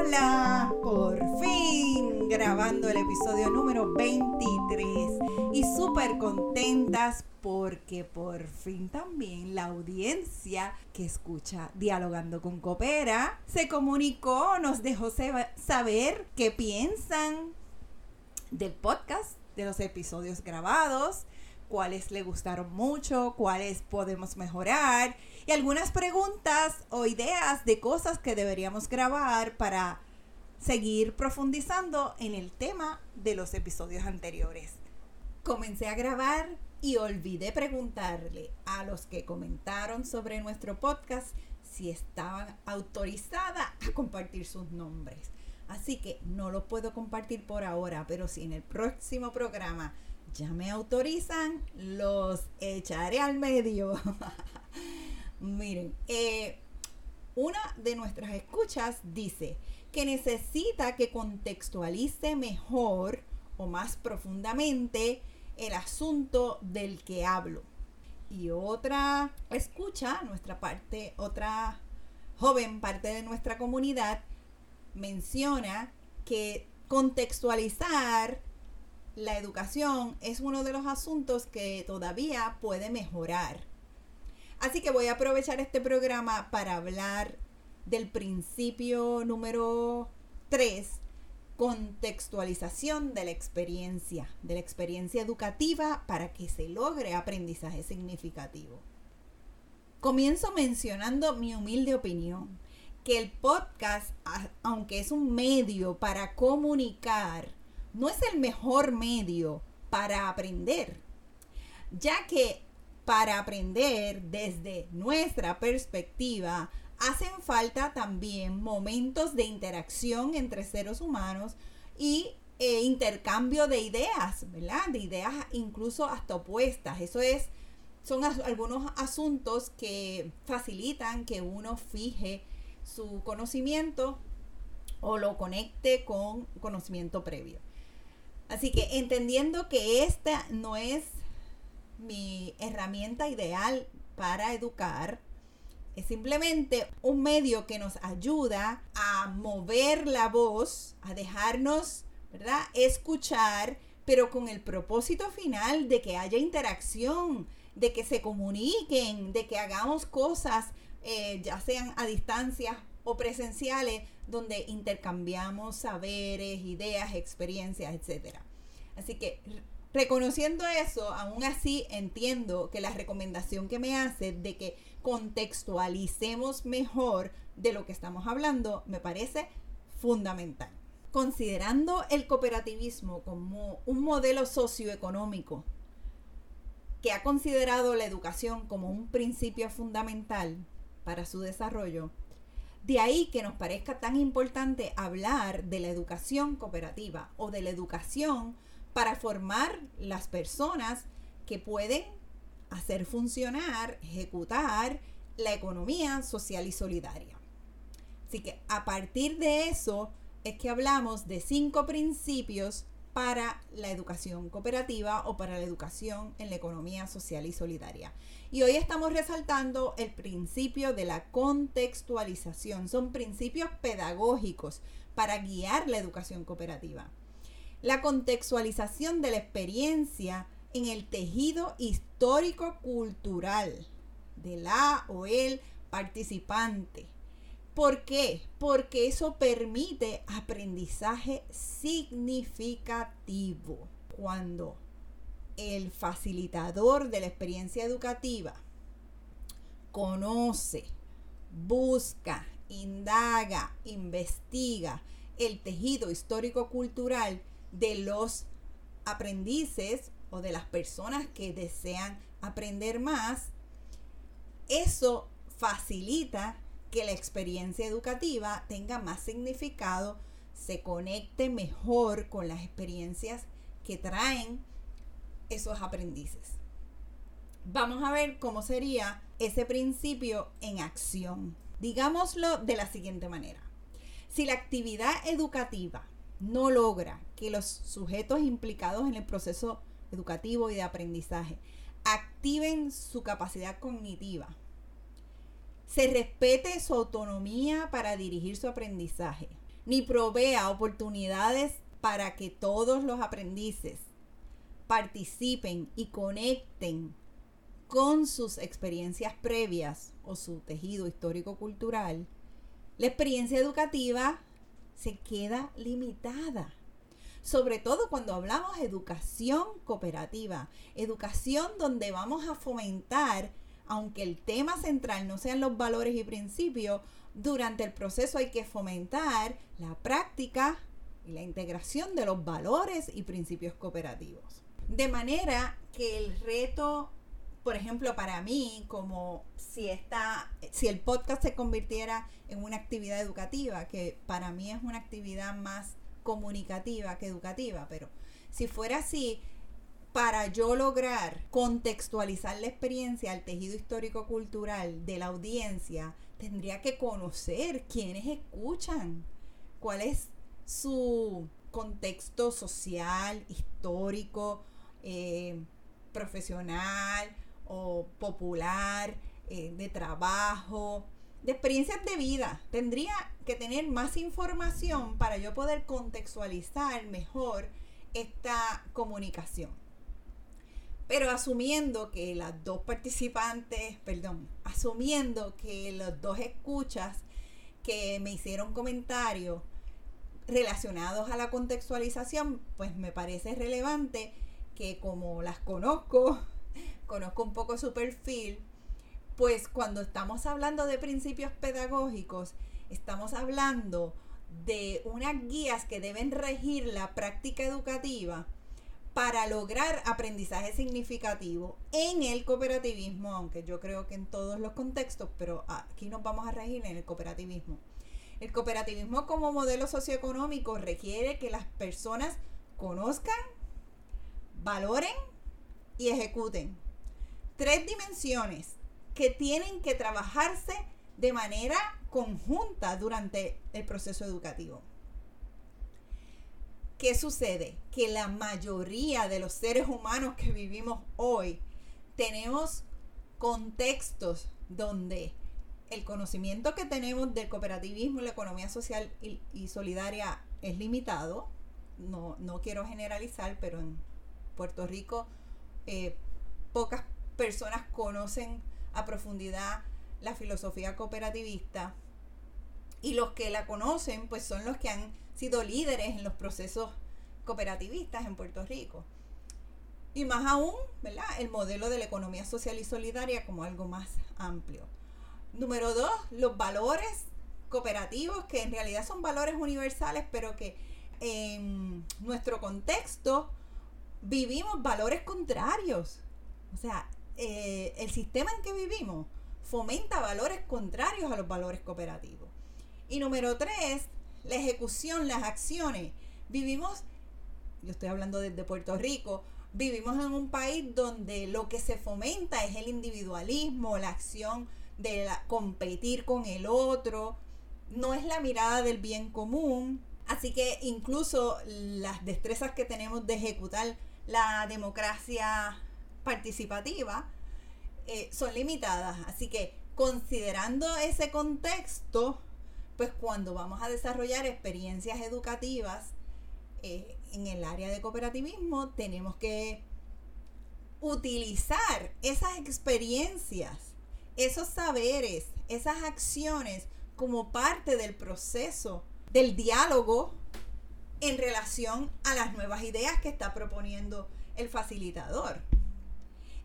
Hola, por fin grabando el episodio número 23 y súper contentas porque por fin también la audiencia que escucha Dialogando con Coopera se comunicó, nos dejó saber qué piensan del podcast, de los episodios grabados, cuáles le gustaron mucho, cuáles podemos mejorar y algunas preguntas o ideas de cosas que deberíamos grabar para seguir profundizando en el tema de los episodios anteriores. Comencé a grabar y olvidé preguntarle a los que comentaron sobre nuestro podcast si estaban autorizadas a compartir sus nombres. Así que no lo puedo compartir por ahora, pero si en el próximo programa ya me autorizan, los echaré al medio. Miren, eh, una de nuestras escuchas dice que necesita que contextualice mejor o más profundamente el asunto del que hablo. Y otra escucha, nuestra parte, otra joven parte de nuestra comunidad, menciona que contextualizar la educación es uno de los asuntos que todavía puede mejorar. Así que voy a aprovechar este programa para hablar del principio número 3, contextualización de la experiencia, de la experiencia educativa para que se logre aprendizaje significativo. Comienzo mencionando mi humilde opinión, que el podcast, aunque es un medio para comunicar, no es el mejor medio para aprender, ya que para aprender desde nuestra perspectiva hacen falta también momentos de interacción entre seres humanos y eh, intercambio de ideas, ¿verdad? De ideas incluso hasta opuestas. Eso es, son algunos asuntos que facilitan que uno fije su conocimiento o lo conecte con conocimiento previo. Así que entendiendo que esta no es mi herramienta ideal para educar, es simplemente un medio que nos ayuda a mover la voz, a dejarnos, ¿verdad? Escuchar, pero con el propósito final de que haya interacción, de que se comuniquen, de que hagamos cosas, eh, ya sean a distancia o presenciales, donde intercambiamos saberes, ideas, experiencias, etc. Así que reconociendo eso, aún así entiendo que la recomendación que me hace de que contextualicemos mejor de lo que estamos hablando me parece fundamental. Considerando el cooperativismo como un modelo socioeconómico que ha considerado la educación como un principio fundamental para su desarrollo, de ahí que nos parezca tan importante hablar de la educación cooperativa o de la educación para formar las personas que pueden hacer funcionar, ejecutar la economía social y solidaria. Así que a partir de eso es que hablamos de cinco principios para la educación cooperativa o para la educación en la economía social y solidaria. Y hoy estamos resaltando el principio de la contextualización. Son principios pedagógicos para guiar la educación cooperativa. La contextualización de la experiencia en el tejido histórico-cultural de la o el participante. ¿Por qué? Porque eso permite aprendizaje significativo. Cuando el facilitador de la experiencia educativa conoce, busca, indaga, investiga el tejido histórico-cultural de los aprendices o de las personas que desean aprender más, eso facilita que la experiencia educativa tenga más significado, se conecte mejor con las experiencias que traen esos aprendices. Vamos a ver cómo sería ese principio en acción. Digámoslo de la siguiente manera. Si la actividad educativa no logra que los sujetos implicados en el proceso educativo y de aprendizaje activen su capacidad cognitiva, se respete su autonomía para dirigir su aprendizaje, ni provea oportunidades para que todos los aprendices participen y conecten con sus experiencias previas o su tejido histórico-cultural, la experiencia educativa se queda limitada. Sobre todo cuando hablamos de educación cooperativa, educación donde vamos a fomentar, aunque el tema central no sean los valores y principios, durante el proceso hay que fomentar la práctica y la integración de los valores y principios cooperativos. De manera que el reto, por ejemplo, para mí, como si está, si el podcast se convirtiera en una actividad educativa, que para mí es una actividad más comunicativa que educativa, pero si fuera así, para yo lograr contextualizar la experiencia al tejido histórico-cultural de la audiencia, tendría que conocer quiénes escuchan, cuál es su contexto social, histórico, eh, profesional o popular, eh, de trabajo, de experiencias de vida. Tendría que tener más información para yo poder contextualizar mejor esta comunicación. Pero asumiendo que las dos participantes, perdón, asumiendo que los dos escuchas que me hicieron comentarios relacionados a la contextualización, pues me parece relevante que como las conozco, conozco un poco su perfil, pues cuando estamos hablando de principios pedagógicos, estamos hablando de unas guías que deben regir la práctica educativa para lograr aprendizaje significativo en el cooperativismo, aunque yo creo que en todos los contextos, pero aquí nos vamos a regir en el cooperativismo. El cooperativismo como modelo socioeconómico requiere que las personas conozcan, valoren y ejecuten. Tres dimensiones que tienen que trabajarse de manera conjunta durante el proceso educativo. ¿Qué sucede? Que la mayoría de los seres humanos que vivimos hoy tenemos contextos donde el conocimiento que tenemos del cooperativismo la economía social y, solidaria es limitado. No, no, quiero generalizar, pero en Puerto Rico eh, pocas personas conocen a profundidad la filosofía cooperativista y los que la conocen pues son los que han sido líderes en los procesos cooperativistas en Puerto Rico. Y más aún, ¿verdad? El modelo de la economía social y solidaria como algo más amplio. Número dos, los valores cooperativos, que en realidad son valores universales, pero que en nuestro contexto vivimos valores contrarios. O sea, eh, el sistema en que vivimos fomenta valores contrarios a los valores cooperativos. Y número tres, la ejecución, las acciones. Vivimos, yo estoy hablando desde Puerto Rico, vivimos en un país donde lo que se fomenta es el individualismo, la acción de competir con el otro, no es la mirada del bien común. Así que incluso las destrezas que tenemos de ejecutar la democracia participativa eh, son limitadas. Así que considerando ese contexto, pues cuando vamos a desarrollar experiencias educativas eh, en el área de cooperativismo, tenemos que utilizar esas experiencias, esos saberes, esas acciones como parte del proceso del diálogo en relación a las nuevas ideas que está proponiendo el facilitador.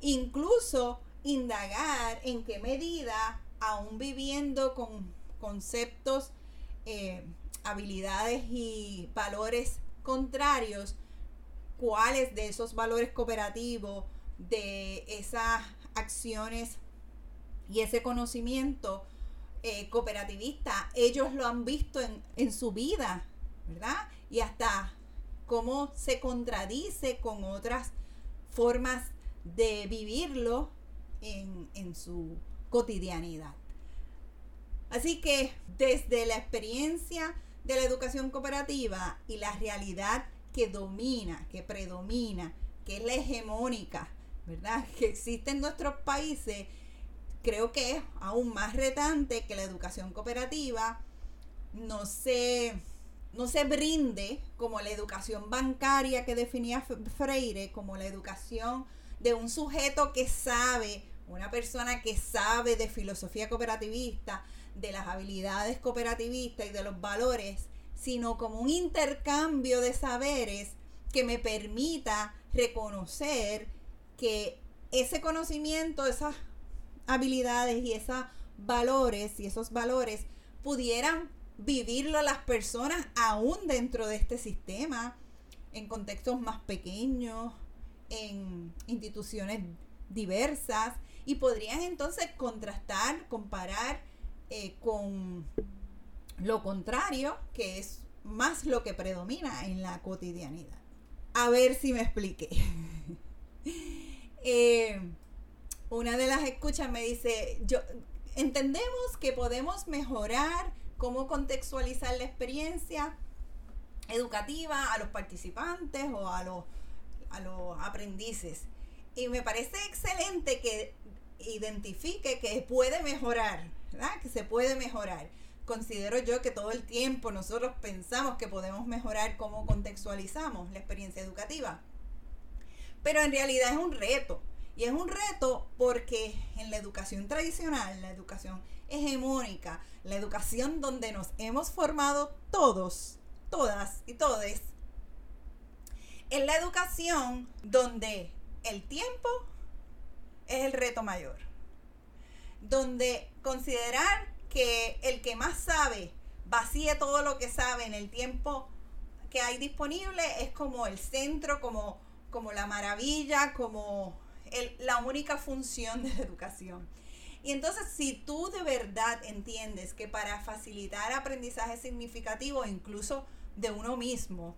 Incluso indagar en qué medida, aún viviendo con conceptos, eh, habilidades y valores contrarios, cuáles de esos valores cooperativos, de esas acciones y ese conocimiento eh, cooperativista, ellos lo han visto en, en su vida, ¿verdad? Y hasta cómo se contradice con otras formas de vivirlo en, su cotidianidad. Así que desde la experiencia de la educación cooperativa y la realidad que domina, que predomina, que es la hegemónica, ¿verdad? Que existe en nuestros países, creo que es aún más retante que la educación cooperativa no se no se brinde como la educación bancaria que definía Freire, como la educación de un sujeto que sabe, una persona que sabe de filosofía cooperativista, de las habilidades cooperativistas y de los valores, sino como un intercambio de saberes que me permita reconocer que ese conocimiento, esas habilidades y esos valores y esos valores pudieran vivirlo las personas aún dentro de este sistema, en contextos más pequeños, en instituciones diversas, y podrían entonces contrastar, comparar eh, con lo contrario, que es más lo que predomina en la cotidianidad. A ver si me expliqué. Eh, una de las escuchas me dice, yo entendemos que podemos mejorar cómo contextualizar la experiencia educativa a los participantes o a los, a los aprendices. Y me parece excelente que identifique que puede mejorar, ¿verdad? Que se puede mejorar. Considero yo que todo el tiempo nosotros pensamos que podemos mejorar cómo contextualizamos la experiencia educativa. Pero en realidad es un reto. Y es un reto porque en la educación tradicional, la educación hegemónica, la educación donde nos hemos formado todos, todas y todes, es la educación donde el tiempo es el reto mayor. Donde considerar que el que más sabe vacíe todo lo que sabe en el tiempo que hay disponible es como el centro, como, como la maravilla, como la única función de la educación. Y entonces, si tú de verdad entiendes que para facilitar aprendizaje significativo, incluso de uno mismo,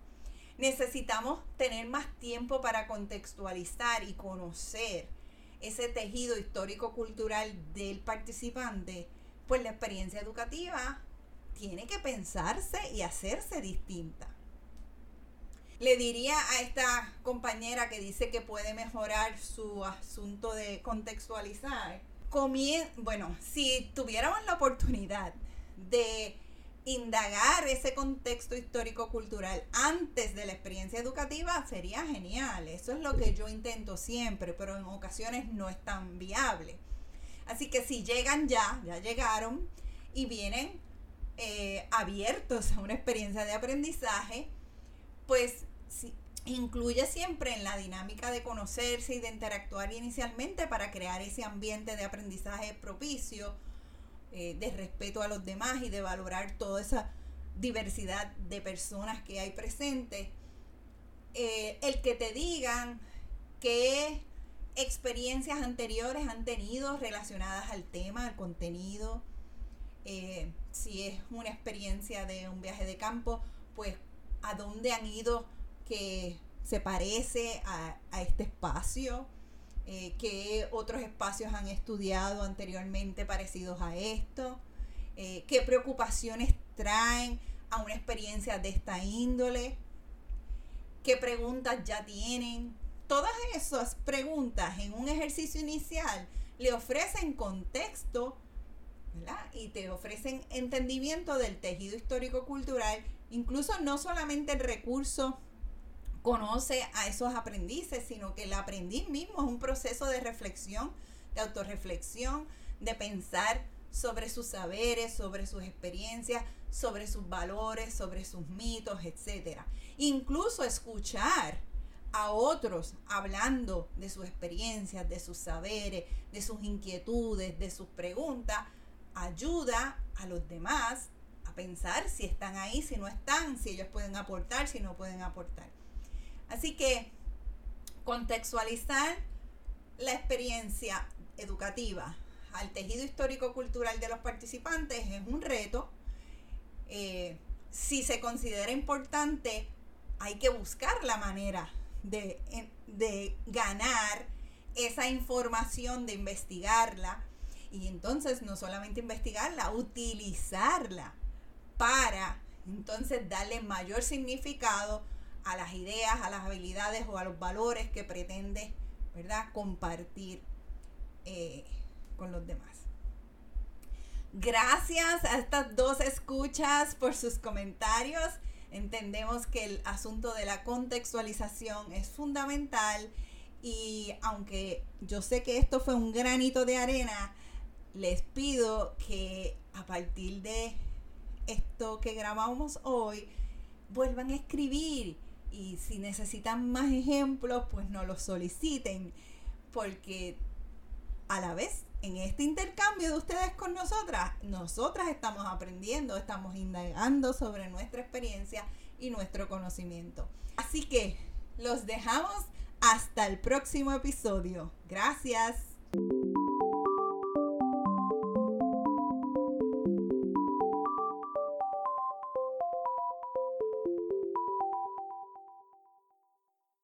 necesitamos tener más tiempo para contextualizar y conocer ese tejido histórico-cultural del participante, pues la experiencia educativa tiene que pensarse y hacerse distinta. Le diría a esta compañera que dice que puede mejorar su asunto de contextualizar, bueno, si tuviéramos la oportunidad de indagar ese contexto histórico-cultural antes de la experiencia educativa sería genial. Eso es lo que yo intento siempre, pero en ocasiones no es tan viable. Así que si llegan ya, ya llegaron y vienen eh, abiertos a una experiencia de aprendizaje, pues incluye siempre en la dinámica de conocerse y de interactuar inicialmente para crear ese ambiente de aprendizaje propicio, eh, de respeto a los demás y de valorar toda esa diversidad de personas que hay presentes. Eh, el que te digan qué experiencias anteriores han tenido relacionadas al tema, al contenido, eh, si es una experiencia de un viaje de campo, pues a dónde han ido que se parece a, este espacio, eh, qué otros espacios han estudiado anteriormente parecidos a esto, eh, qué preocupaciones traen a una experiencia de esta índole, qué preguntas ya tienen. Todas esas preguntas en un ejercicio inicial le ofrecen contexto y te ofrecen entendimiento del tejido histórico-cultural, incluso no solamente el recurso conoce a esos aprendices, sino que el aprendiz mismo es un proceso de reflexión, de autorreflexión, de pensar sobre sus saberes, sobre sus experiencias, sobre sus valores, sobre sus mitos, etc. Incluso escuchar a otros hablando de sus experiencias, de sus saberes, de sus inquietudes, de sus preguntas, ayuda a los demás a pensar si están ahí, si no están, si ellos pueden aportar, si no pueden aportar. Así que contextualizar la experiencia educativa al tejido histórico-cultural de los participantes es un reto. Eh, si se considera importante, hay que buscar la manera de, de ganar esa información, de investigarla. Y entonces no solamente investigarla, utilizarla para entonces darle mayor significado a las ideas, a las habilidades o a los valores que pretende, ¿verdad?, compartir eh, con los demás. Gracias a estas dos escuchas por sus comentarios. Entendemos que el asunto de la contextualización es fundamental y aunque yo sé que esto fue un granito de arena, les pido que a partir de esto que grabamos hoy, vuelvan a escribir y si necesitan más ejemplos, pues no los soliciten, porque a la vez en este intercambio de ustedes con nosotras, nosotras estamos aprendiendo, estamos indagando sobre nuestra experiencia y nuestro conocimiento. Así que los dejamos hasta el próximo episodio. Gracias.